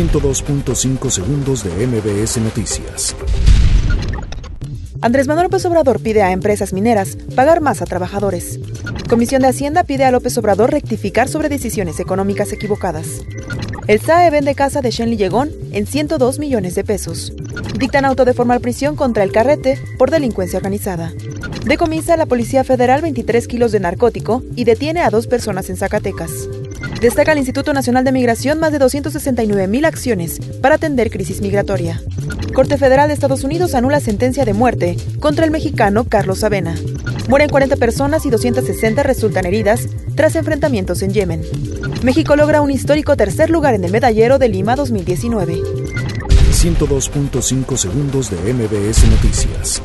102.5 segundos de MBS Noticias. Andrés Manuel López Obrador pide a empresas mineras pagar más a trabajadores. Comisión de Hacienda pide a López Obrador rectificar sobre decisiones económicas equivocadas. El SAE vende casa de Shenli Llegón en 102 millones de pesos. Dictan auto de formal prisión contra el carrete por delincuencia organizada. Decomisa a la Policía Federal 23 kilos de narcótico y detiene a dos personas en Zacatecas. Destaca el Instituto Nacional de Migración más de 269 mil acciones para atender crisis migratoria. Corte Federal de Estados Unidos anula sentencia de muerte contra el mexicano Carlos Avena. Mueren 40 personas y 260 resultan heridas tras enfrentamientos en Yemen. México logra un histórico tercer lugar en el medallero de Lima 2019. 102.5 segundos de MBS Noticias.